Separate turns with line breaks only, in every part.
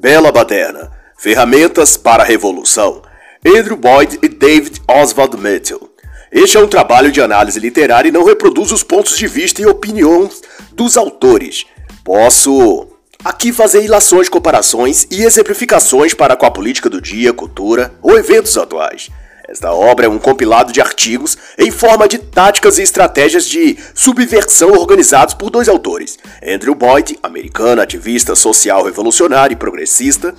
Bela Baderna, Ferramentas para a Revolução, Andrew Boyd e David Oswald Mitchell. Este é um trabalho de análise literária e não reproduz os pontos de vista e opiniões dos autores. Posso aqui fazer ilações, comparações e exemplificações para com a política do dia, cultura ou eventos atuais. Esta obra é um compilado de artigos em forma de táticas e estratégias de subversão organizados por dois autores: Andrew Boyd, americano, ativista social revolucionário e progressista,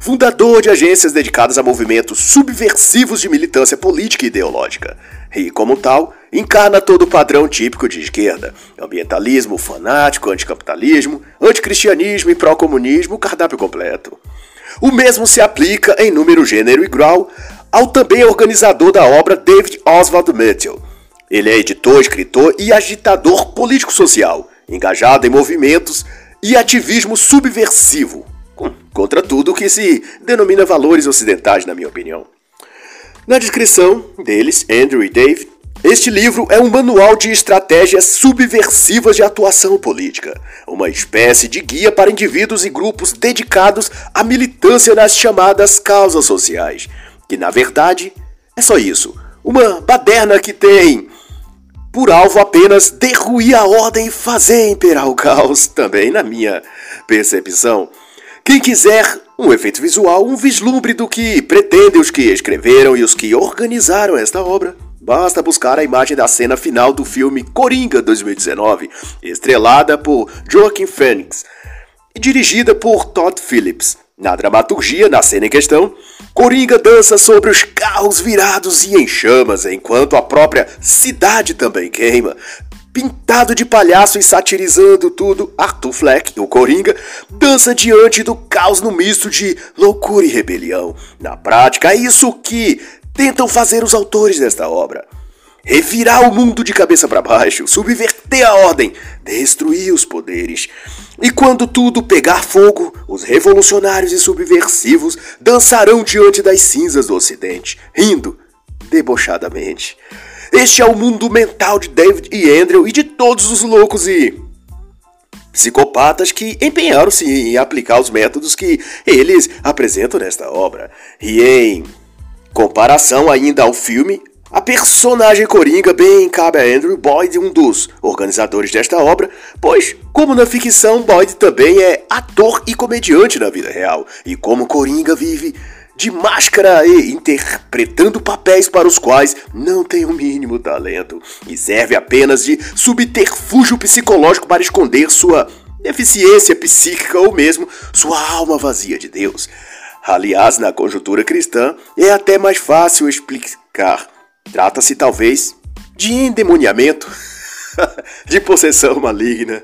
fundador de agências dedicadas a movimentos subversivos de militância política e ideológica, e, como tal, encarna todo o padrão típico de esquerda: ambientalismo fanático, anticapitalismo, anticristianismo e pró-comunismo, cardápio completo. O mesmo se aplica em número, gênero e grau ao também organizador da obra David Oswald Mitchell. Ele é editor, escritor e agitador político-social, engajado em movimentos e ativismo subversivo, contra tudo que se denomina valores ocidentais, na minha opinião. Na descrição deles, Andrew e Dave, este livro é um manual de estratégias subversivas de atuação política, uma espécie de guia para indivíduos e grupos dedicados à militância nas chamadas causas sociais, que na verdade é só isso, uma baderna que tem por alvo apenas derruir a ordem e fazer imperar o caos, também na minha percepção. Quem quiser um efeito visual, um vislumbre do que pretendem os que escreveram e os que organizaram esta obra, basta buscar a imagem da cena final do filme Coringa 2019, estrelada por Joaquin Phoenix e dirigida por Todd Phillips. Na dramaturgia, na cena em questão, Coringa dança sobre os carros virados e em chamas, enquanto a própria cidade também queima. Pintado de palhaço e satirizando tudo, Arthur Fleck, o Coringa, dança diante do caos no misto de loucura e rebelião. Na prática, é isso que tentam fazer os autores desta obra revirar o mundo de cabeça para baixo, subverter a ordem, destruir os poderes. E quando tudo pegar fogo, os revolucionários e subversivos dançarão diante das cinzas do Ocidente, rindo debochadamente. Este é o mundo mental de David e Andrew e de todos os loucos e psicopatas que empenharam-se em aplicar os métodos que eles apresentam nesta obra. E em comparação ainda ao filme, a personagem Coringa bem cabe a Andrew Boyd, um dos organizadores desta obra, pois, como na ficção, Boyd também é ator e comediante na vida real, e como Coringa vive de máscara e interpretando papéis para os quais não tem o mínimo talento e serve apenas de subterfúgio psicológico para esconder sua deficiência psíquica ou mesmo sua alma vazia de Deus. Aliás, na conjuntura cristã, é até mais fácil explicar Trata-se talvez de endemoniamento, de possessão maligna.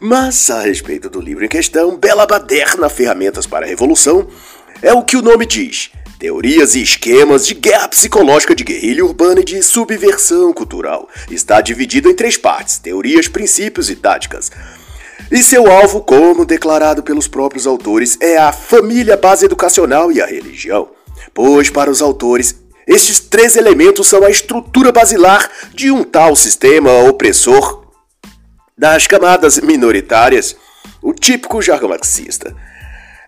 Mas a respeito do livro em questão, Bela Baderna Ferramentas para a Revolução, é o que o nome diz. Teorias e esquemas de guerra psicológica de guerrilha urbana e de subversão cultural. Está dividido em três partes: teorias, princípios e táticas. E seu alvo, como declarado pelos próprios autores, é a família, base educacional e a religião. Pois, para os autores, estes três elementos são a estrutura basilar de um tal sistema opressor das camadas minoritárias, o típico jargão marxista.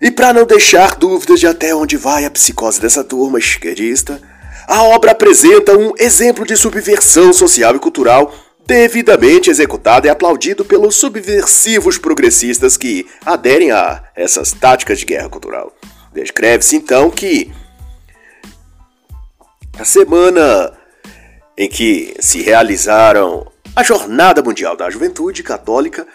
E para não deixar dúvidas de até onde vai a psicose dessa turma esquerdista, a obra apresenta um exemplo de subversão social e cultural devidamente executado e aplaudido pelos subversivos progressistas que aderem a essas táticas de guerra cultural. Descreve-se então que a semana em que se realizaram a Jornada Mundial da Juventude Católica,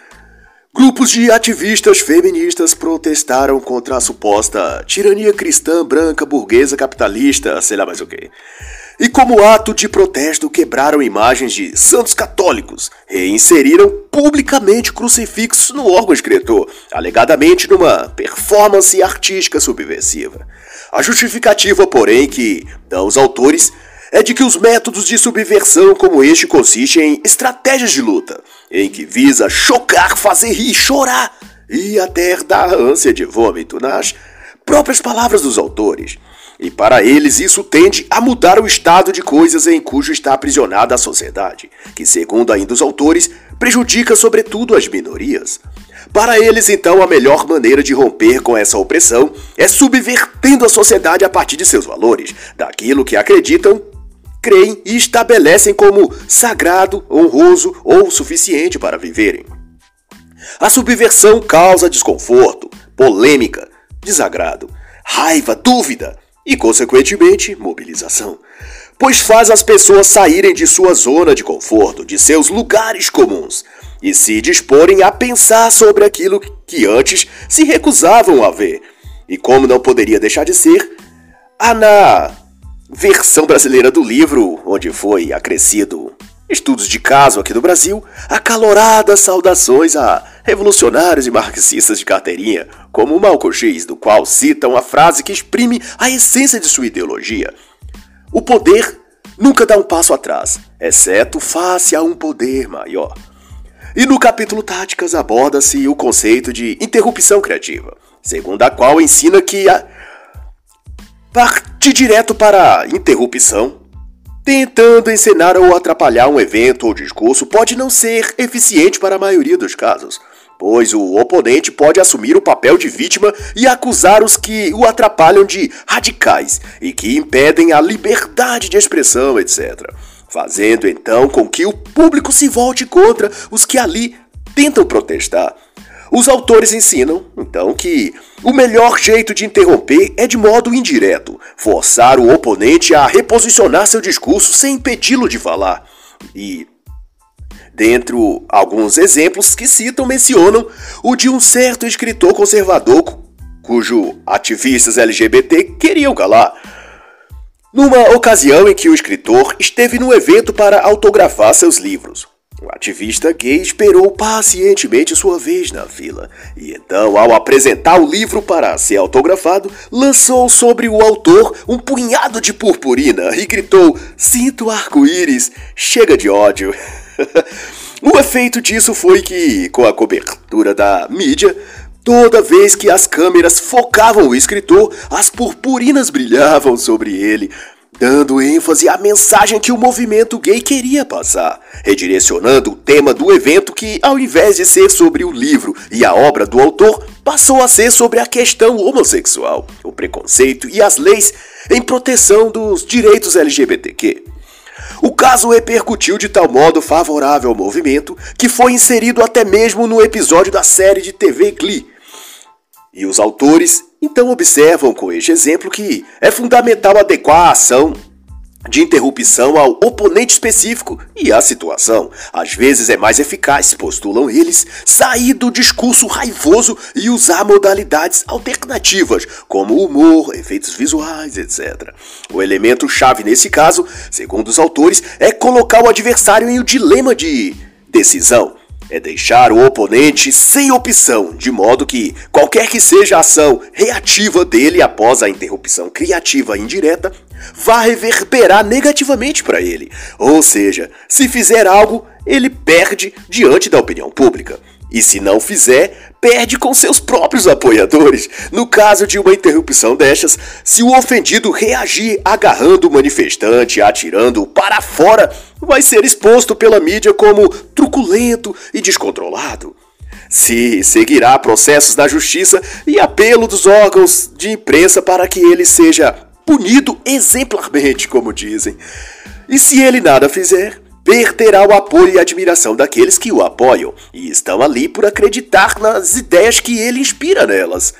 grupos de ativistas feministas protestaram contra a suposta tirania cristã branca burguesa capitalista, sei lá mais o que. E como ato de protesto quebraram imagens de santos católicos e inseriram publicamente crucifixos no órgão escritor, alegadamente numa performance artística subversiva. A justificativa, porém, que dão os autores é de que os métodos de subversão como este consistem em estratégias de luta, em que visa chocar, fazer rir, chorar e até dar ânsia de vômito nas próprias palavras dos autores. E para eles isso tende a mudar o estado de coisas em cujo está aprisionada a sociedade, que, segundo ainda os autores, prejudica sobretudo as minorias. Para eles, então, a melhor maneira de romper com essa opressão é subvertendo a sociedade a partir de seus valores, daquilo que acreditam, creem e estabelecem como sagrado, honroso ou suficiente para viverem. A subversão causa desconforto, polêmica, desagrado, raiva, dúvida e, consequentemente, mobilização pois faz as pessoas saírem de sua zona de conforto, de seus lugares comuns, e se disporem a pensar sobre aquilo que antes se recusavam a ver. E como não poderia deixar de ser, há na versão brasileira do livro, onde foi acrescido estudos de caso aqui no Brasil, acaloradas saudações a revolucionários e marxistas de carteirinha, como o Malcolm X, do qual citam a frase que exprime a essência de sua ideologia. O poder nunca dá um passo atrás, exceto face a um poder maior. E no capítulo Táticas aborda-se o conceito de interrupção criativa, segundo a qual ensina que a partir direto para a interrupção, tentando encenar ou atrapalhar um evento ou discurso, pode não ser eficiente para a maioria dos casos pois o oponente pode assumir o papel de vítima e acusar os que o atrapalham de radicais e que impedem a liberdade de expressão, etc. Fazendo então com que o público se volte contra os que ali tentam protestar. Os autores ensinam, então, que o melhor jeito de interromper é de modo indireto, forçar o oponente a reposicionar seu discurso sem impedi-lo de falar. E Dentro alguns exemplos que citam mencionam o de um certo escritor conservador cujo ativistas LGBT queriam calar. Numa ocasião em que o escritor esteve no evento para autografar seus livros, o ativista gay esperou pacientemente sua vez na fila e então, ao apresentar o livro para ser autografado, lançou sobre o autor um punhado de purpurina e gritou: Sinto arco-íris, chega de ódio. o efeito disso foi que, com a cobertura da mídia, toda vez que as câmeras focavam o escritor, as purpurinas brilhavam sobre ele, dando ênfase à mensagem que o movimento gay queria passar, redirecionando o tema do evento que, ao invés de ser sobre o livro e a obra do autor, passou a ser sobre a questão homossexual, o preconceito e as leis em proteção dos direitos LGBTQ. O caso repercutiu de tal modo favorável ao movimento que foi inserido até mesmo no episódio da série de TV Glee. E os autores então observam com este exemplo que é fundamental adequar a ação de interrupção ao oponente específico e à situação. Às vezes é mais eficaz, postulam eles, sair do discurso raivoso e usar modalidades alternativas, como humor, efeitos visuais, etc. O elemento chave nesse caso, segundo os autores, é colocar o adversário em um dilema de decisão é deixar o oponente sem opção, de modo que qualquer que seja a ação reativa dele após a interrupção criativa indireta vá reverberar negativamente para ele. Ou seja, se fizer algo, ele perde diante da opinião pública. E se não fizer, perde com seus próprios apoiadores. No caso de uma interrupção destas, se o ofendido reagir agarrando o manifestante, atirando para fora, vai ser exposto pela mídia como truculento e descontrolado. Se seguirá processos da justiça e apelo dos órgãos de imprensa para que ele seja punido exemplarmente, como dizem. E se ele nada fizer, perderá o apoio e admiração daqueles que o apoiam e estão ali por acreditar nas ideias que ele inspira nelas.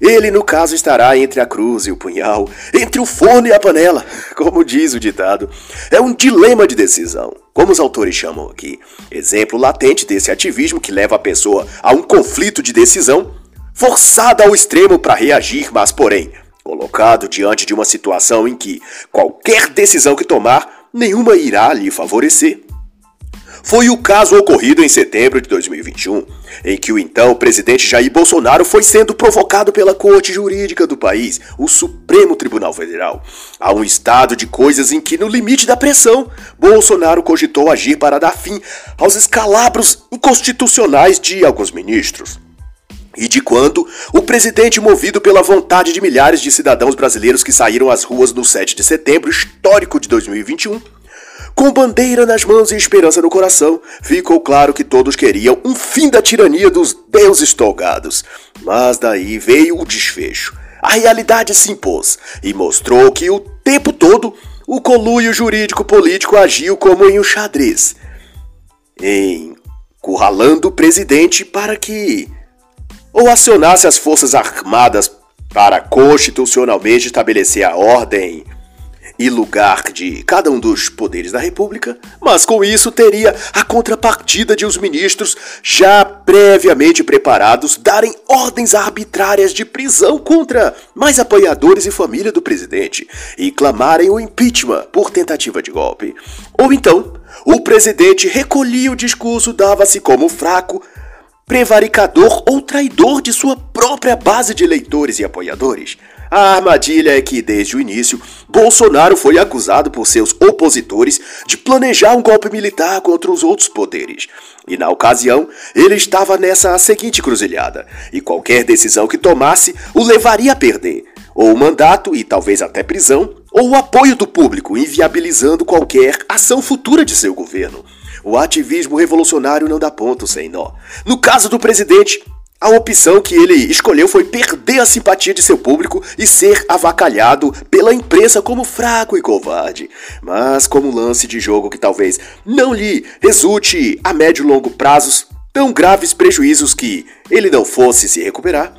Ele, no caso, estará entre a cruz e o punhal, entre o forno e a panela, como diz o ditado. É um dilema de decisão, como os autores chamam aqui. Exemplo latente desse ativismo que leva a pessoa a um conflito de decisão, forçada ao extremo para reagir, mas, porém, colocado diante de uma situação em que qualquer decisão que tomar nenhuma irá lhe favorecer. Foi o caso ocorrido em setembro de 2021, em que o então presidente Jair Bolsonaro foi sendo provocado pela Corte Jurídica do país, o Supremo Tribunal Federal, a um estado de coisas em que, no limite da pressão, Bolsonaro cogitou agir para dar fim aos escalabros inconstitucionais de alguns ministros. E de quando o presidente, movido pela vontade de milhares de cidadãos brasileiros que saíram às ruas no 7 de setembro histórico de 2021, Com bandeira nas mãos e esperança no coração, ficou claro que todos queriam um fim da tirania dos deuses tolgados. Mas daí veio o desfecho. A realidade se impôs e mostrou que o tempo todo o coluio jurídico político agiu como em um xadrez, encurralando o presidente para que ou acionasse as forças armadas para constitucionalmente estabelecer a ordem e lugar de cada um dos poderes da República, mas com isso teria a contrapartida de os ministros já previamente preparados darem ordens arbitrárias de prisão contra mais apoiadores e família do presidente e clamarem o impeachment por tentativa de golpe. Ou então, o presidente recolhia o discurso, dava-se como fraco, prevaricador ou traidor de sua própria base de eleitores e apoiadores. A armadilha é que, desde o início, Bolsonaro foi acusado por seus opositores de planejar um golpe militar contra os outros poderes. E na ocasião, ele estava nessa seguinte cruzilhada, e qualquer decisão que tomasse o levaria a perder, ou o mandato e talvez até prisão, ou o apoio do público, inviabilizando qualquer ação futura de seu governo. O ativismo revolucionário não dá ponto sem nó. No caso do presidente, a opção que ele escolheu foi perder a simpatia de seu público e ser avacalhado pela imprensa como fraco e covarde. Mas como lance de jogo que talvez não lhe resulte a médio e longo prazos tão graves prejuízos que ele não fosse se recuperar,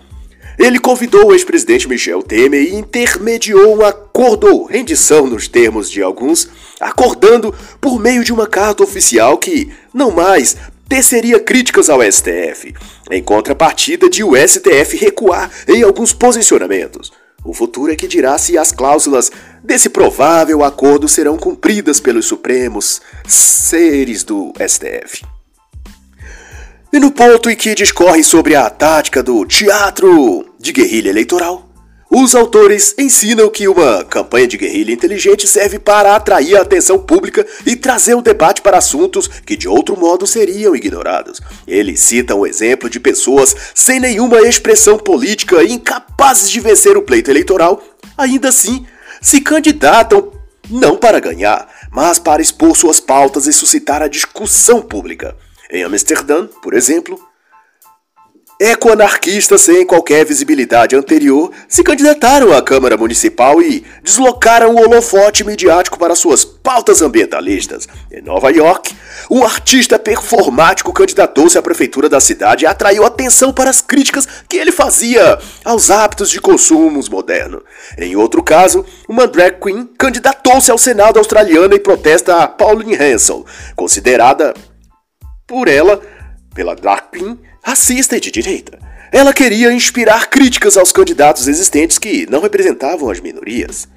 ele convidou o ex-presidente Michel Temer e intermediou um acordo ou rendição nos termos de alguns, acordando por meio de uma carta oficial que não mais teceria críticas ao STF, em contrapartida de o STF recuar em alguns posicionamentos. O futuro é que dirá se as cláusulas desse provável acordo serão cumpridas pelos supremos seres do STF. E no ponto em que discorre sobre a tática do teatro de guerrilha eleitoral, os autores ensinam que uma campanha de guerrilha inteligente serve para atrair a atenção pública e trazer o debate para assuntos que de outro modo seriam ignorados. Eles citam o exemplo de pessoas sem nenhuma expressão política e incapazes de vencer o pleito eleitoral, ainda assim se candidatam não para ganhar, mas para expor suas pautas e suscitar a discussão pública. Em Amsterdã, por exemplo, Ecoanarquistas sem qualquer visibilidade anterior se candidataram à Câmara Municipal e deslocaram o holofote midiático para suas pautas ambientalistas. Em Nova York, um artista performático candidatou-se à prefeitura da cidade e atraiu atenção para as críticas que ele fazia aos hábitos de consumos modernos. Em outro caso, uma drag queen candidatou-se ao Senado australiano em protesta a Pauline Hansel, considerada por ela, pela drag queen, racista e de direita. Ela queria inspirar críticas aos candidatos existentes que não representavam as minorias.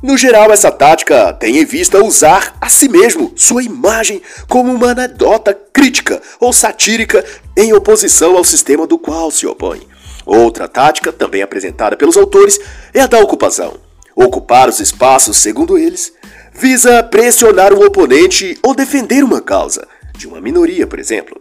No geral, essa tática tem em vista usar a si mesmo, sua imagem, como uma anedota crítica ou satírica em oposição ao sistema do qual se opõe. Outra tática, também apresentada pelos autores, é a da ocupação. Ocupar os espaços, segundo eles, visa pressionar o oponente ou defender uma causa, de uma minoria, por exemplo.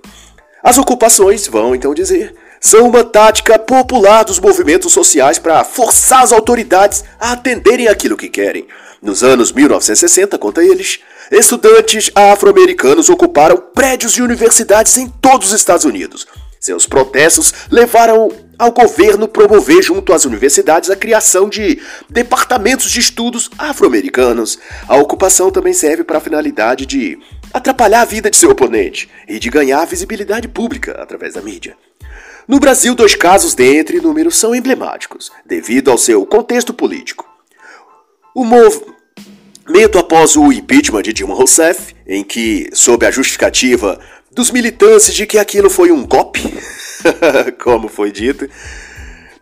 As ocupações, vão então dizer, são uma tática popular dos movimentos sociais para forçar as autoridades a atenderem aquilo que querem. Nos anos 1960, conta eles, estudantes afro-americanos ocuparam prédios de universidades em todos os Estados Unidos. Seus protestos levaram ao governo promover junto às universidades a criação de departamentos de estudos afro-americanos. A ocupação também serve para a finalidade de atrapalhar a vida de seu oponente e de ganhar visibilidade pública através da mídia. No Brasil, dois casos dentre inúmeros são emblemáticos, devido ao seu contexto político. O movimento após o impeachment de Dilma Rousseff, em que, sob a justificativa dos militantes de que aquilo foi um golpe, como foi dito,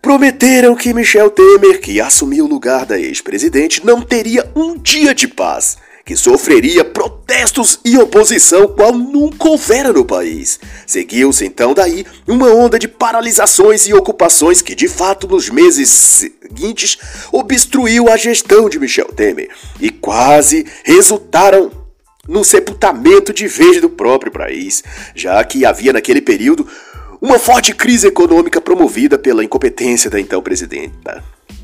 prometeram que Michel Temer, que assumiu o lugar da ex-presidente, não teria um dia de paz que sofreria protestos e oposição qual nunca houvera no país. Seguiu-se então daí uma onda de paralisações e ocupações que, de fato, nos meses seguintes obstruiu a gestão de Michel Temer e quase resultaram no sepultamento de vez do próprio país, já que havia naquele período uma forte crise econômica promovida pela incompetência da então presidenta.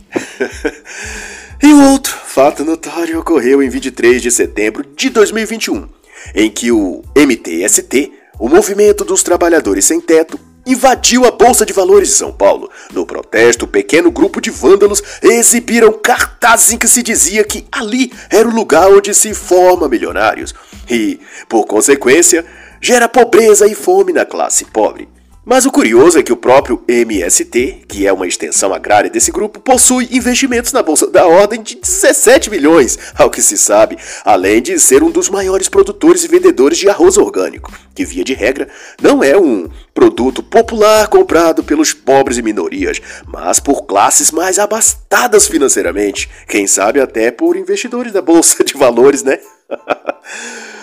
E outro fato notório ocorreu em 23 de setembro de 2021, em que o MTST, o Movimento dos Trabalhadores Sem Teto, invadiu a Bolsa de Valores de São Paulo. No protesto, um pequeno grupo de vândalos exibiram cartazes em que se dizia que ali era o lugar onde se forma milionários e, por consequência, gera pobreza e fome na classe pobre. Mas o curioso é que o próprio MST, que é uma extensão agrária desse grupo, possui investimentos na bolsa da ordem de 17 milhões, ao que se sabe, além de ser um dos maiores produtores e vendedores de arroz orgânico, que via de regra não é um produto popular comprado pelos pobres e minorias, mas por classes mais abastadas financeiramente, quem sabe até por investidores da bolsa de valores, né?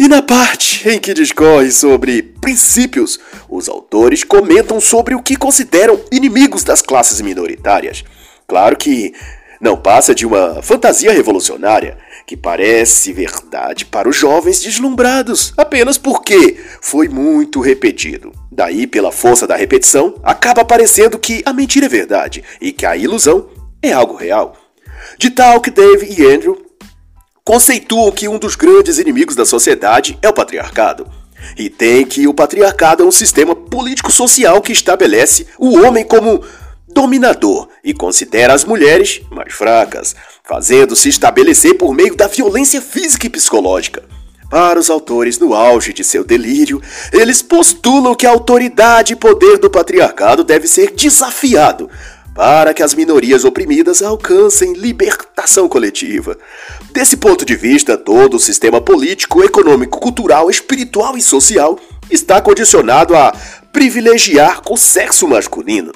E na parte em que discorre sobre princípios, os autores comentam sobre o que consideram inimigos das classes minoritárias. Claro que não passa de uma fantasia revolucionária que parece verdade para os jovens deslumbrados, apenas porque foi muito repetido. Daí, pela força da repetição, acaba parecendo que a mentira é verdade e que a ilusão é algo real. De tal que Dave e Andrew conceituam que um dos grandes inimigos da sociedade é o patriarcado. E tem que o patriarcado é um sistema político-social que estabelece o homem como dominador e considera as mulheres mais fracas, fazendo-se estabelecer por meio da violência física e psicológica. Para os autores no auge de seu delírio, eles postulam que a autoridade e poder do patriarcado deve ser desafiado para que as minorias oprimidas alcancem libertação coletiva. Desse ponto de vista, todo o sistema político, econômico, cultural, espiritual e social está condicionado a privilegiar o sexo masculino.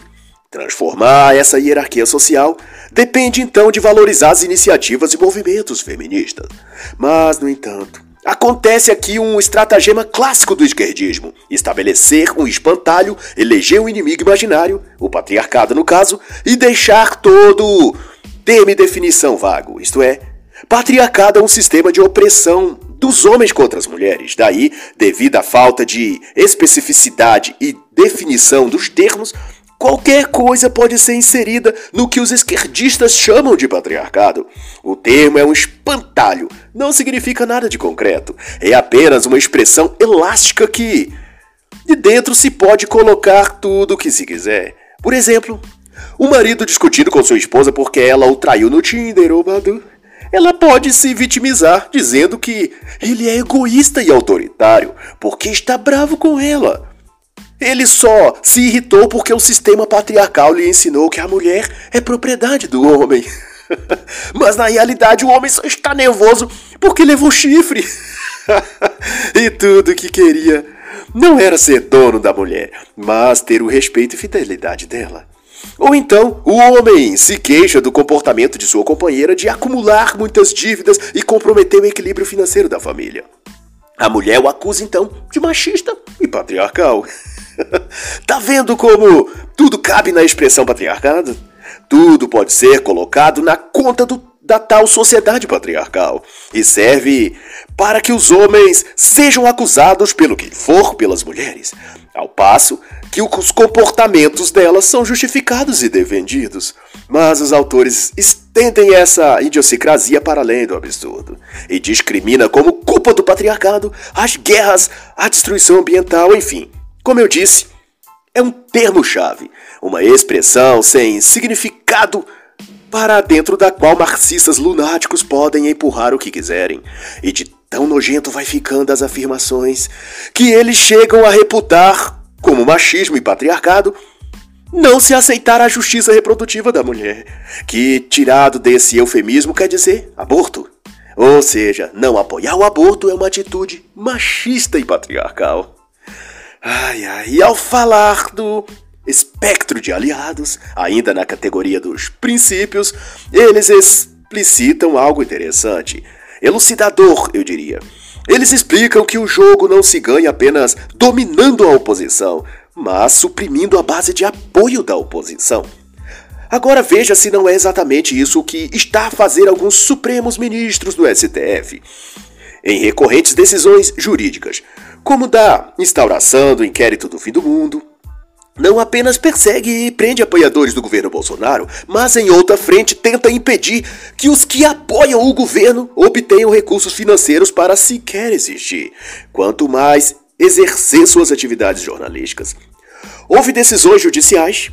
Transformar essa hierarquia social depende então de valorizar as iniciativas e movimentos feministas. Mas, no entanto, Acontece aqui um estratagema clássico do esquerdismo: estabelecer um espantalho, eleger um inimigo imaginário, o patriarcado no caso, e deixar todo termo e definição vago, isto é, patriarcado é um sistema de opressão dos homens contra as mulheres. Daí, devido à falta de especificidade e definição dos termos, Qualquer coisa pode ser inserida no que os esquerdistas chamam de patriarcado. O termo é um espantalho, não significa nada de concreto. É apenas uma expressão elástica que de dentro se pode colocar tudo o que se quiser. Por exemplo, o marido discutindo com sua esposa porque ela o traiu no Tinder ou Badu. Ela pode se vitimizar dizendo que ele é egoísta e autoritário porque está bravo com ela. Ele só se irritou porque o sistema patriarcal lhe ensinou que a mulher é propriedade do homem. Mas na realidade o homem só está nervoso porque levou chifre. e tudo que queria não era ser dono da mulher, mas ter o respeito e fidelidade dela. Ou então, o homem se queixa do comportamento de sua companheira de acumular muitas dívidas e comprometer o equilíbrio financeiro da família. A mulher o acusa então de machista e patriarcal. tá vendo como tudo cabe na expressão patriarcado? Tudo pode ser colocado na conta do, da tal sociedade patriarcal e serve para que os homens sejam acusados pelo que for pelas mulheres, ao passo que os comportamentos delas são justificados e defendidos. Mas os autores estendem essa idiosincrasia para além do absurdo e discrimina como culpa do patriarcado as guerras, a destruição ambiental, enfim como eu disse, é um termo-chave, uma expressão sem significado para dentro da qual marxistas lunáticos podem empurrar o que quiserem. E de tão nojento vai ficando as afirmações que eles chegam a reputar como machismo e patriarcado não se aceitar a justiça reprodutiva da mulher, que, tirado desse eufemismo, quer dizer aborto. Ou seja, não apoiar o aborto é uma atitude machista e patriarcal. Ai, ai, e ao falar do espectro de aliados, ainda na categoria dos princípios, eles explicitam algo interessante, elucidador, eu diria. Eles explicam que o jogo não se ganha apenas dominando a oposição, mas suprimindo a base de apoio da oposição. Agora veja se não é exatamente isso que está a fazer alguns supremos ministros do STF. Em recorrentes decisões jurídicas, como da instauração do inquérito do fim do mundo, não apenas persegue e prende apoiadores do governo Bolsonaro, mas em outra frente tenta impedir que os que apoiam o governo obtenham recursos financeiros para sequer existir, quanto mais exercer suas atividades jornalísticas. Houve decisões judiciais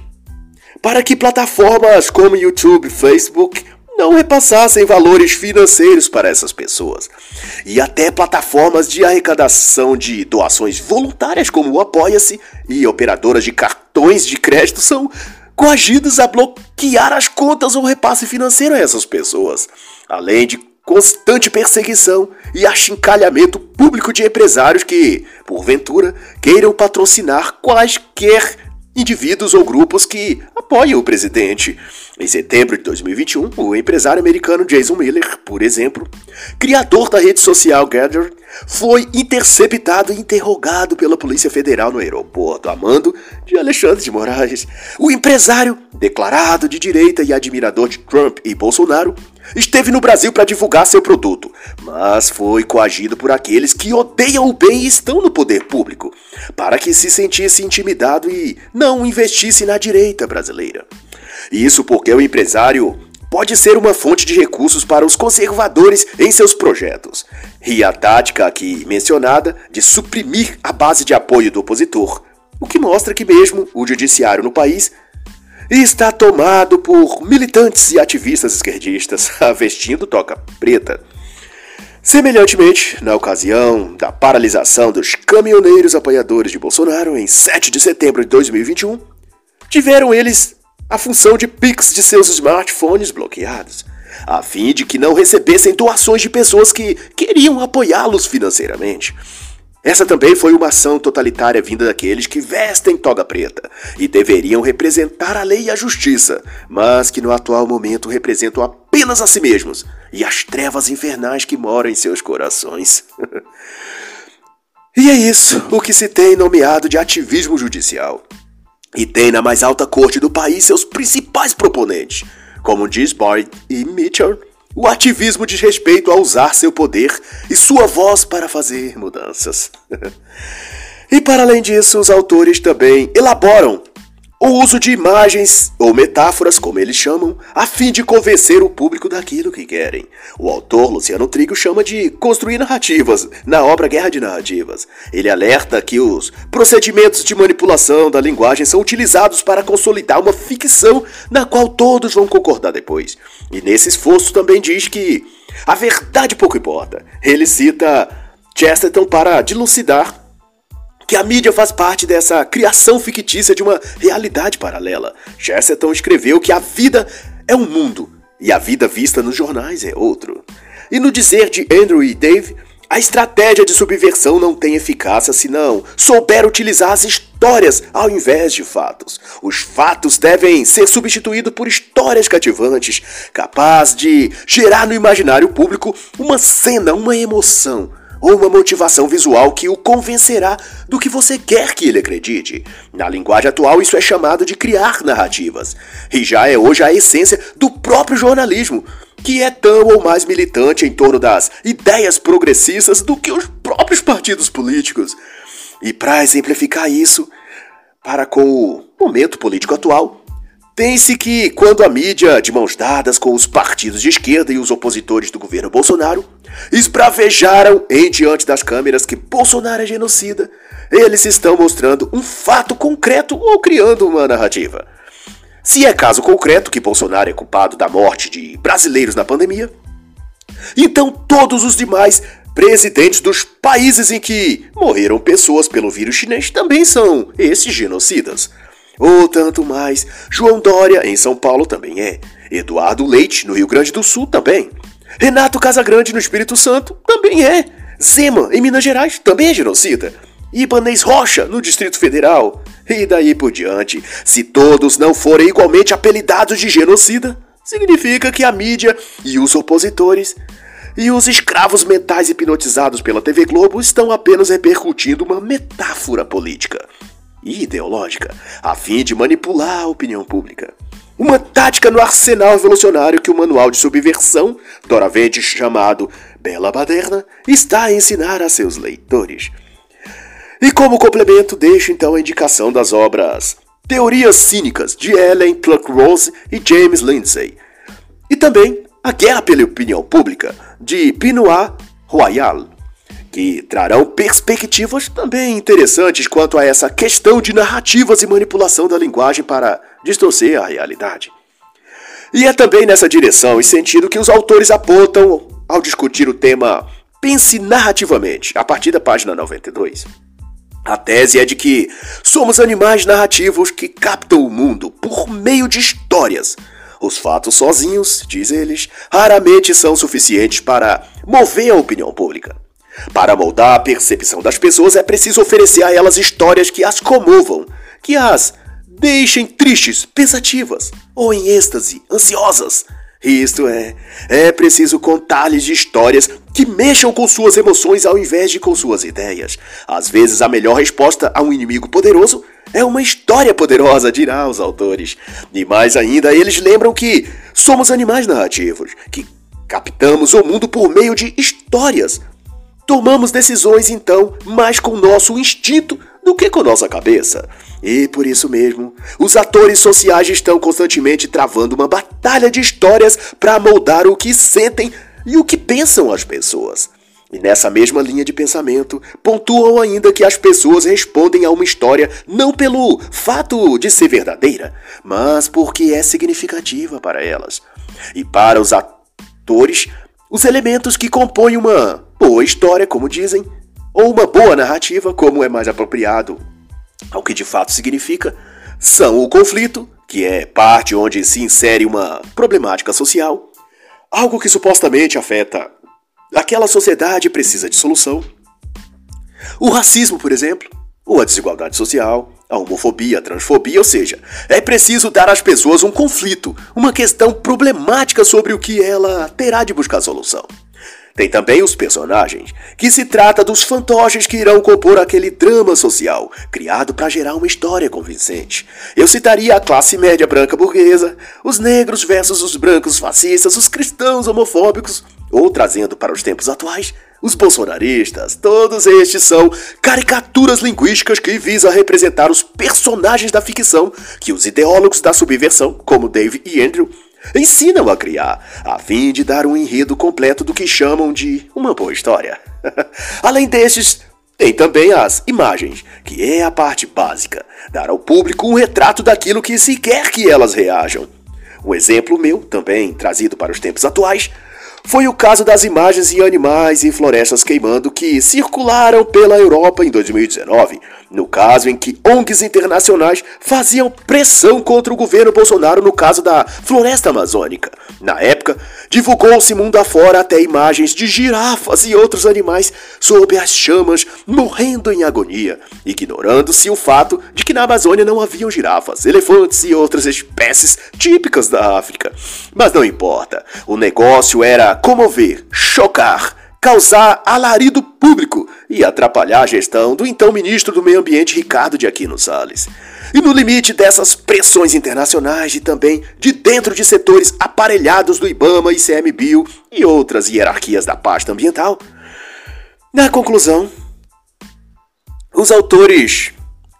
para que plataformas como YouTube, Facebook não repassassem valores financeiros para essas pessoas. E até plataformas de arrecadação de doações voluntárias como o Apoia-se e operadoras de cartões de crédito são coagidas a bloquear as contas ou repasse financeiro a essas pessoas, além de constante perseguição e achincalhamento público de empresários que, porventura, queiram patrocinar quaisquer indivíduos ou grupos que apoiam o presidente. Em setembro de 2021, o empresário americano Jason Miller, por exemplo, criador da rede social Gather, foi interceptado e interrogado pela Polícia Federal no aeroporto, amando de Alexandre de Moraes. O empresário, declarado de direita e admirador de Trump e Bolsonaro, esteve no Brasil para divulgar seu produto, mas foi coagido por aqueles que odeiam o bem e estão no poder público, para que se sentisse intimidado e não investisse na direita brasileira. Isso porque o empresário pode ser uma fonte de recursos para os conservadores em seus projetos. E a tática aqui mencionada de suprimir a base de apoio do opositor, o que mostra que mesmo o judiciário no país está tomado por militantes e ativistas esquerdistas vestindo toca preta. Semelhantemente, na ocasião da paralisação dos caminhoneiros apoiadores de Bolsonaro em 7 de setembro de 2021, tiveram eles a função de Pix de seus smartphones bloqueados, a fim de que não recebessem doações de pessoas que queriam apoiá-los financeiramente. Essa também foi uma ação totalitária vinda daqueles que vestem toga preta e deveriam representar a lei e a justiça, mas que no atual momento representam apenas a si mesmos e as trevas infernais que moram em seus corações. e é isso o que se tem nomeado de ativismo judicial. E tem na mais alta corte do país seus principais proponentes, como diz Boyd e Mitchell, o ativismo diz respeito a usar seu poder e sua voz para fazer mudanças. e para além disso, os autores também elaboram o uso de imagens ou metáforas, como eles chamam, a fim de convencer o público daquilo que querem. O autor Luciano Trigo chama de construir narrativas na obra Guerra de Narrativas. Ele alerta que os procedimentos de manipulação da linguagem são utilizados para consolidar uma ficção na qual todos vão concordar depois. E nesse esforço também diz que a verdade pouco importa. Ele cita Chesterton para dilucidar que a mídia faz parte dessa criação fictícia de uma realidade paralela. Chesterton escreveu que a vida é um mundo e a vida vista nos jornais é outro. E no dizer de Andrew e Dave, a estratégia de subversão não tem eficácia se não souber utilizar as histórias ao invés de fatos. Os fatos devem ser substituídos por histórias cativantes, capazes de gerar no imaginário público uma cena, uma emoção, ou uma motivação visual que o convencerá do que você quer que ele acredite. Na linguagem atual, isso é chamado de criar narrativas, e já é hoje a essência do próprio jornalismo, que é tão ou mais militante em torno das ideias progressistas do que os próprios partidos políticos. E para exemplificar isso, para com o momento político atual, tem-se que, quando a mídia, de mãos dadas com os partidos de esquerda e os opositores do governo Bolsonaro, esbravejaram em diante das câmeras que Bolsonaro é genocida, eles estão mostrando um fato concreto ou criando uma narrativa. Se é caso concreto que Bolsonaro é culpado da morte de brasileiros na pandemia, então todos os demais presidentes dos países em que morreram pessoas pelo vírus chinês também são esses genocidas. Ou tanto mais, João Dória em São Paulo também é, Eduardo Leite no Rio Grande do Sul também, Renato Casagrande no Espírito Santo também é. Zema, em Minas Gerais, também é genocida. Ibanez Rocha, no Distrito Federal. E daí por diante, se todos não forem igualmente apelidados de genocida, significa que a mídia e os opositores e os escravos mentais hipnotizados pela TV Globo estão apenas repercutindo uma metáfora política e ideológica a fim de manipular a opinião pública. Uma tática no arsenal revolucionário que o manual de subversão, doravante chamado Bela Baderna, está a ensinar a seus leitores. E como complemento, deixo então a indicação das obras Teorias Cínicas, de Ellen Pluckrose e James Lindsay. E também A Guerra pela Opinião Pública, de Benoit Royal, que trarão perspectivas também interessantes quanto a essa questão de narrativas e manipulação da linguagem para distorcer a realidade. E é também nessa direção e sentido que os autores apontam ao discutir o tema Pense narrativamente, a partir da página 92. A tese é de que somos animais narrativos que captam o mundo por meio de histórias. Os fatos sozinhos, diz eles, raramente são suficientes para mover a opinião pública. Para moldar a percepção das pessoas é preciso oferecer a elas histórias que as comovam, que as deixem tristes, pensativas ou em êxtase, ansiosas. Isto é, é preciso contar-lhes histórias que mexam com suas emoções ao invés de com suas ideias. Às vezes, a melhor resposta a um inimigo poderoso é uma história poderosa, dirá os autores. E mais ainda, eles lembram que somos animais narrativos, que captamos o mundo por meio de histórias. Tomamos decisões, então, mais com nosso instinto do que com nossa cabeça. E por isso mesmo, os atores sociais estão constantemente travando uma batalha de histórias para moldar o que sentem e o que pensam as pessoas. E nessa mesma linha de pensamento, pontuam ainda que as pessoas respondem a uma história não pelo fato de ser verdadeira, mas porque é significativa para elas. E para os atores, os elementos que compõem uma boa história, como dizem, ou uma boa narrativa, como é mais apropriado ao que de fato significa, são o conflito, que é parte onde se insere uma problemática social, algo que supostamente afeta aquela sociedade e precisa de solução. O racismo, por exemplo, ou a desigualdade social, a homofobia, a transfobia, ou seja, é preciso dar às pessoas um conflito, uma questão problemática sobre o que ela terá de buscar solução. Tem também os personagens, que se trata dos fantoches que irão compor aquele drama social, criado para gerar uma história convincente. Eu citaria a classe média branca burguesa, os negros versus os brancos fascistas, os cristãos homofóbicos, ou trazendo para os tempos atuais, os bolsonaristas. Todos estes são caricaturas linguísticas que visam representar os personagens da ficção que os ideólogos da subversão, como Dave e Andrew, ensinam a criar, a fim de dar um enredo completo do que chamam de uma boa história. Além destes, tem também as imagens, que é a parte básica, dar ao público um retrato daquilo que se quer que elas reajam. Um exemplo meu, também trazido para os tempos atuais, foi o caso das imagens de animais e florestas queimando que circularam pela Europa em 2019, no caso em que ONGs internacionais faziam pressão contra o governo Bolsonaro no caso da floresta amazônica. Na época, divulgou-se mundo afora até imagens de girafas e outros animais sob as chamas morrendo em agonia, ignorando-se o fato de que na Amazônia não haviam girafas, elefantes e outras espécies típicas da África. Mas não importa, o negócio era comover, chocar, causar alarido público e atrapalhar a gestão do então ministro do Meio Ambiente Ricardo de Aquino Salles. E no limite dessas pressões internacionais e também de dentro de setores aparelhados do IBAMA, ICMBio e outras hierarquias da pasta ambiental, na conclusão, os autores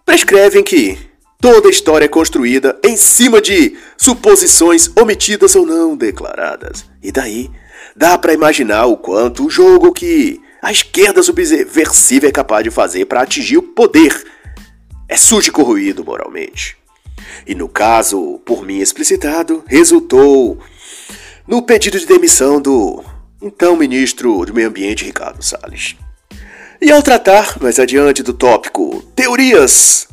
prescrevem que toda história é construída em cima de suposições omitidas ou não declaradas. E daí Dá para imaginar o quanto o jogo que a esquerda subversiva é capaz de fazer para atingir o poder é sujo e corroído moralmente. E no caso, por mim explicitado, resultou no pedido de demissão do então ministro do Meio Ambiente Ricardo Salles. E ao tratar mais adiante do tópico teorias,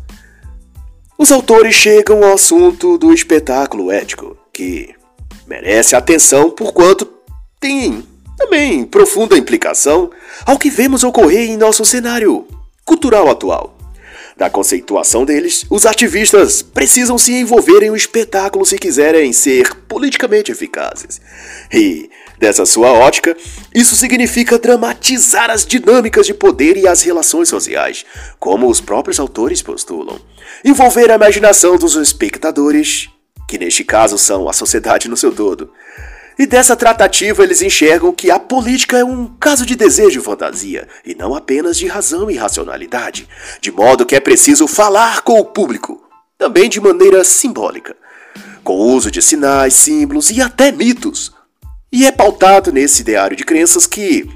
os autores chegam ao assunto do espetáculo ético, que merece atenção por quanto tem também profunda implicação ao que vemos ocorrer em nosso cenário cultural atual. Da conceituação deles, os ativistas precisam se envolver em um espetáculo se quiserem ser politicamente eficazes. E, dessa sua ótica, isso significa dramatizar as dinâmicas de poder e as relações sociais, como os próprios autores postulam. Envolver a imaginação dos espectadores, que neste caso são a sociedade no seu todo e dessa tratativa eles enxergam que a política é um caso de desejo e fantasia, e não apenas de razão e racionalidade, de modo que é preciso falar com o público, também de maneira simbólica, com o uso de sinais, símbolos e até mitos. E é pautado nesse ideário de crenças que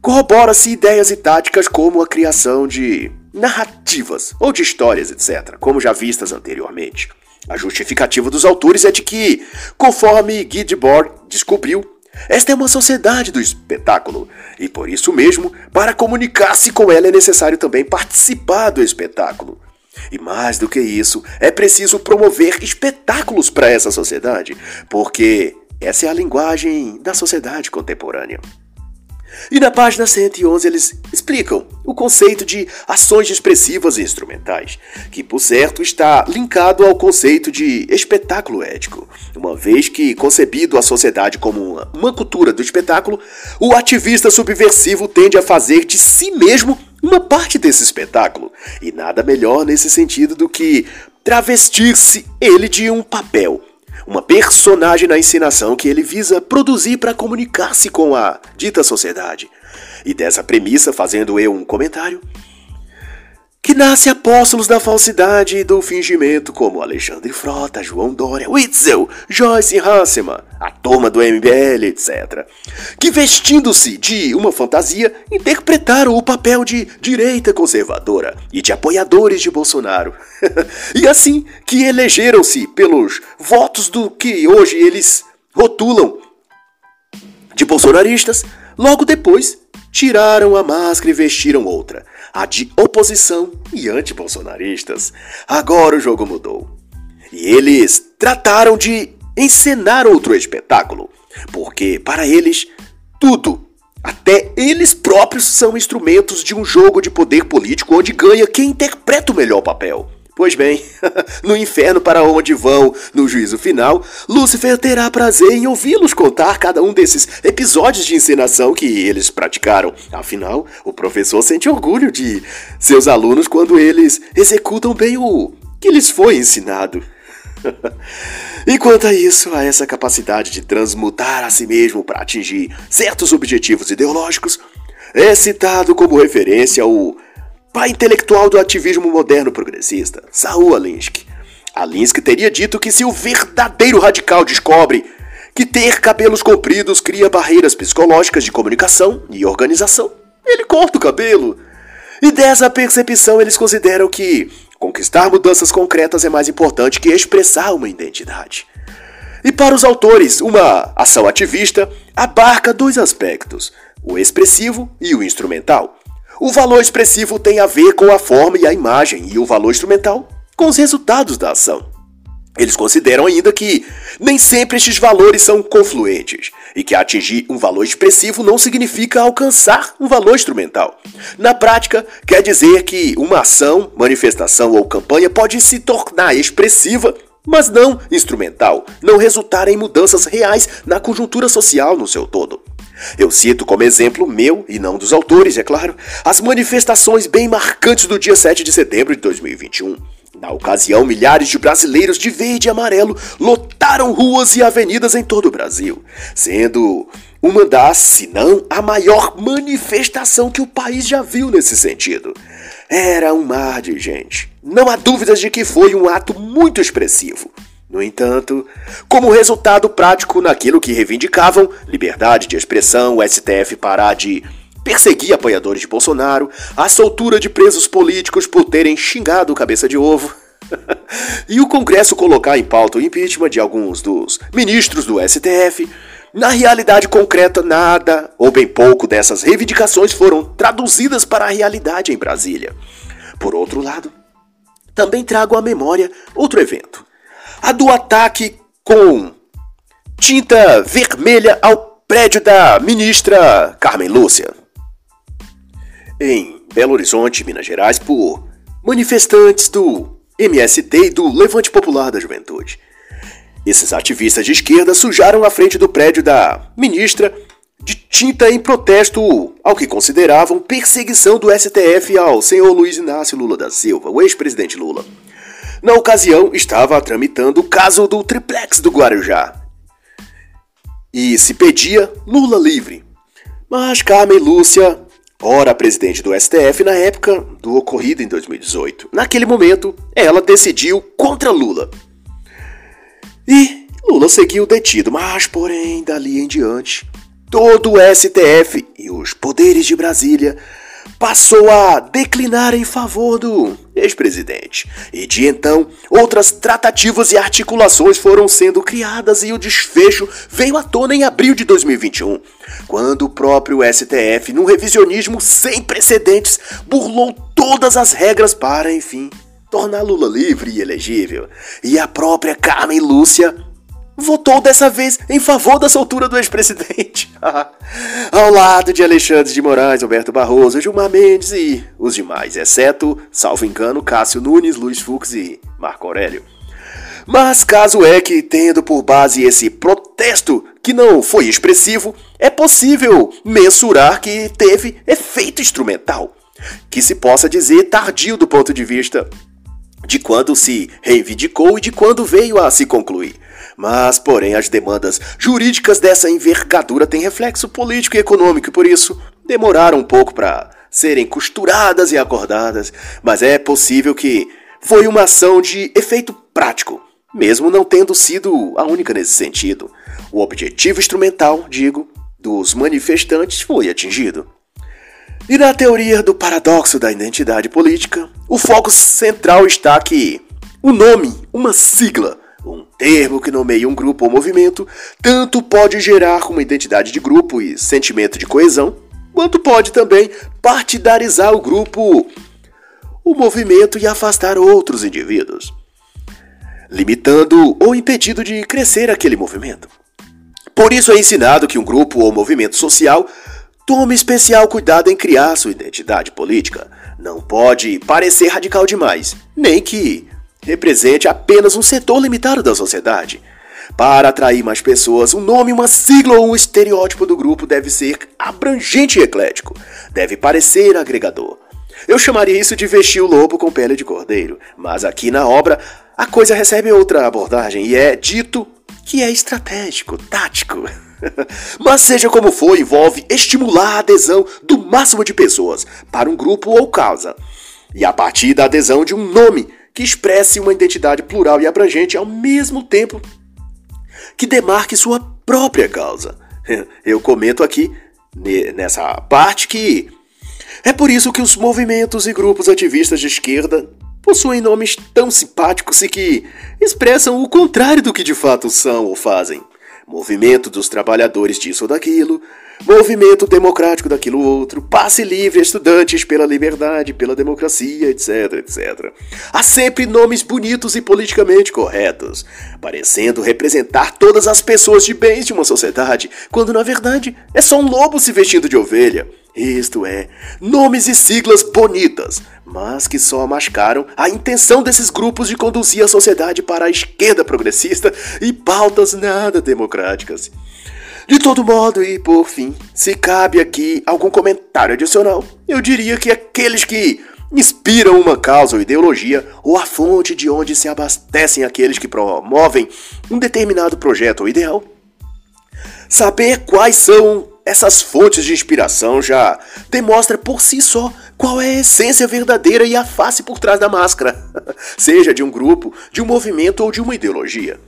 corrobora-se ideias e táticas como a criação de narrativas ou de histórias, etc., como já vistas anteriormente. A justificativa dos autores é de que, conforme Guy Debord descobriu, esta é uma sociedade do espetáculo, e por isso mesmo, para comunicar-se com ela é necessário também participar do espetáculo. E mais do que isso, é preciso promover espetáculos para essa sociedade, porque essa é a linguagem da sociedade contemporânea. E na página 111 eles explicam o conceito de ações expressivas e instrumentais, que por certo está linkado ao conceito de espetáculo ético, uma vez que, concebido a sociedade como uma, cultura do espetáculo, o ativista subversivo tende a fazer de si mesmo uma parte desse espetáculo, e nada melhor nesse sentido do que travestir-se ele de um papel uma personagem na encenação que ele visa produzir para comunicar-se com a dita sociedade. E dessa premissa, fazendo eu um comentário, que nasce apóstolos da falsidade e do fingimento, como Alexandre Frota, João Dória, Witzel, Joyce Hasselman, a turma do MBL, etc., que vestindo-se de uma fantasia, interpretaram o papel de direita conservadora e de apoiadores de Bolsonaro. e assim que elegeram-se pelos votos do que hoje eles rotulam de bolsonaristas, logo depois tiraram a máscara e vestiram outra a de oposição e anti-bolsonaristas. Agora o jogo mudou. E eles trataram de encenar outro espetáculo, porque para eles tudo, até eles próprios, são instrumentos de um jogo de poder político onde ganha quem interpreta o melhor papel. Pois bem, no inferno para onde vão no juízo final, Lúcifer terá prazer em ouvi-los contar cada um desses episódios de encenação que eles praticaram. Afinal, o professor sente orgulho de seus alunos quando eles executam bem o que lhes foi ensinado. e quanto a isso, a essa capacidade de transmutar a si mesmo para atingir certos objetivos ideológicos, é citado como referência o pai intelectual do ativismo moderno progressista, Saul Alinsky. Alinsky teria dito que se o verdadeiro radical descobre que ter cabelos compridos cria barreiras psicológicas de comunicação e organização, ele corta o cabelo. E dessa percepção eles consideram que conquistar mudanças concretas é mais importante que expressar uma identidade. E para os autores, uma ação ativista abarca dois aspectos: o expressivo e o instrumental. O valor expressivo tem a ver com a forma e a imagem, e o valor instrumental com os resultados da ação. Eles consideram ainda que nem sempre estes valores são confluentes e que atingir um valor expressivo não significa alcançar um valor instrumental. Na prática, quer dizer que uma ação, manifestação ou campanha pode se tornar expressiva, mas não instrumental, não resultar em mudanças reais na conjuntura social no seu todo. Eu cito como exemplo meu, e não dos autores, é claro, as manifestações bem marcantes do dia 7 de setembro de 2021. Na ocasião, milhares de brasileiros de verde e amarelo lotaram ruas e avenidas em todo o Brasil, sendo uma das, se não a maior manifestação que o país já viu nesse sentido. Era um mar de gente. Não há dúvidas de que foi um ato muito expressivo. No entanto, como resultado prático naquilo que reivindicavam liberdade de expressão, o STF parar de perseguir apoiadores de Bolsonaro, a soltura de presos políticos por terem xingado cabeça de ovo, e o Congresso colocar em pauta o impeachment de alguns dos ministros do STF, na realidade concreta, nada ou bem pouco dessas reivindicações foram traduzidas para a realidade em Brasília. Por outro lado, também trago à memória outro evento a do ataque com tinta vermelha ao prédio da ministra Carmen Lúcia. Em Belo Horizonte, Minas Gerais, por manifestantes do MST e do Levante Popular da Juventude. Esses ativistas de esquerda sujaram a frente do prédio da ministra de tinta em protesto ao que consideravam perseguição do STF ao senhor Luiz Inácio Lula da Silva, o ex-presidente Lula. Na ocasião, estava tramitando o caso do triplex do Guarujá. E se pedia Lula livre. Mas Carmen Lúcia ora presidente do STF na época do ocorrido em 2018. Naquele momento, ela decidiu contra Lula. E Lula seguiu detido, mas, porém, dali em diante, todo o STF e os poderes de Brasília passou a declinar em favor do ex-presidente. E de então, outras tratativas e articulações foram sendo criadas e o desfecho veio à tona em abril de 2021, quando o próprio STF, num revisionismo sem precedentes, burlou todas as regras para, enfim, tornar Lula livre e elegível. E a própria Carmen Lúcia votou dessa vez em favor da soltura do ex-presidente. Ao lado de Alexandre de Moraes, Alberto Barroso, Gilmar Mendes e os demais, exceto, salvo engano, Cássio Nunes, Luiz Fux e Marco Aurélio. Mas caso é que, tendo por base esse protesto que não foi expressivo, é possível mensurar que teve efeito instrumental, que se possa dizer tardio do ponto de vista de quando se reivindicou e de quando veio a se concluir. Mas, porém, as demandas jurídicas dessa envergadura têm reflexo político e econômico e por isso demoraram um pouco para serem costuradas e acordadas, mas é possível que foi uma ação de efeito prático, mesmo não tendo sido a única nesse sentido. O objetivo instrumental, digo, dos manifestantes foi atingido. E na teoria do paradoxo da identidade política, o foco central está que o nome, uma sigla, um termo que nomeia um grupo ou movimento, tanto pode gerar uma identidade de grupo e sentimento de coesão, quanto pode também partidarizar o grupo, o movimento e afastar outros indivíduos, limitando ou impedindo de crescer aquele movimento. Por isso é ensinado que um grupo ou movimento social tome especial cuidado em criar sua identidade política. Não pode parecer radical demais, nem que represente apenas um setor limitado da sociedade. Para atrair mais pessoas, um nome, uma sigla ou um estereótipo do grupo deve ser abrangente e eclético. Deve parecer agregador. Eu chamaria isso de vestir o lobo com pele de cordeiro, mas aqui na obra a coisa recebe outra abordagem e é dito que é estratégico, tático. Mas seja como for, envolve estimular a adesão do máximo de pessoas para um grupo ou causa. E a partir da adesão de um nome que expresse uma identidade plural e abrangente ao mesmo tempo que demarque sua própria causa. Eu comento aqui nessa parte que é por isso que os movimentos e grupos ativistas de esquerda possuem nomes tão simpáticos e que expressam o contrário do que de fato são ou fazem. Movimento dos trabalhadores disso ou daquilo, movimento democrático daquilo outro, passe livre estudantes pela liberdade, pela democracia, etc, etc. Há sempre nomes bonitos e politicamente corretos, parecendo representar todas as pessoas de bens de uma sociedade, quando na verdade é só um lobo se vestindo de ovelha. Isto é, nomes e siglas bonitas, mas que só mascaram a intenção desses grupos de conduzir a sociedade para a esquerda progressista e pautas nada democráticas. De todo modo, e por fim, se cabe aqui algum comentário adicional, eu diria que aqueles que inspiram uma causa ou ideologia, ou a fonte de onde se abastecem aqueles que promovem um determinado projeto ou ideal, saber quais são essas fontes de inspiração já demonstra por si só qual é a essência verdadeira e a face por trás da máscara, seja de um grupo, de um movimento ou de uma ideologia.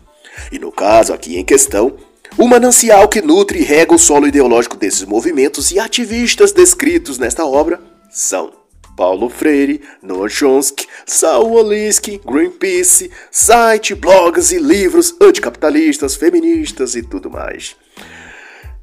E no caso aqui em questão, o manancial que nutre e rega o solo ideológico desses movimentos e ativistas descritos nesta obra são Paulo Freire, Noam Chomsky, Saul Alinsky, Greenpeace, site, blogs e livros anticapitalistas, feministas e tudo mais.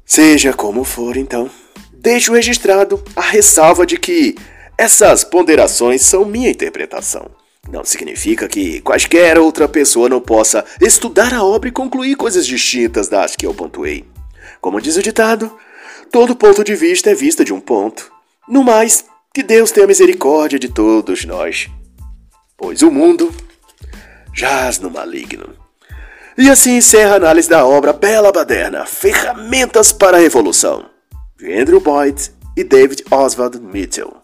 Seja como for, então, deixo registrado a ressalva de que essas ponderações são minha interpretação. Não significa que quaisquer outra pessoa não possa estudar a obra e concluir coisas distintas das que eu pontuei. Como diz o ditado, todo ponto de vista é vista de um ponto. No mais, que Deus tenha misericórdia de todos nós, pois o mundo jaz no maligno. E assim encerra a análise da obra Bela Baderna, Ferramentas para a Revolução, de Andrew Boyd e David Oswald Mitchell.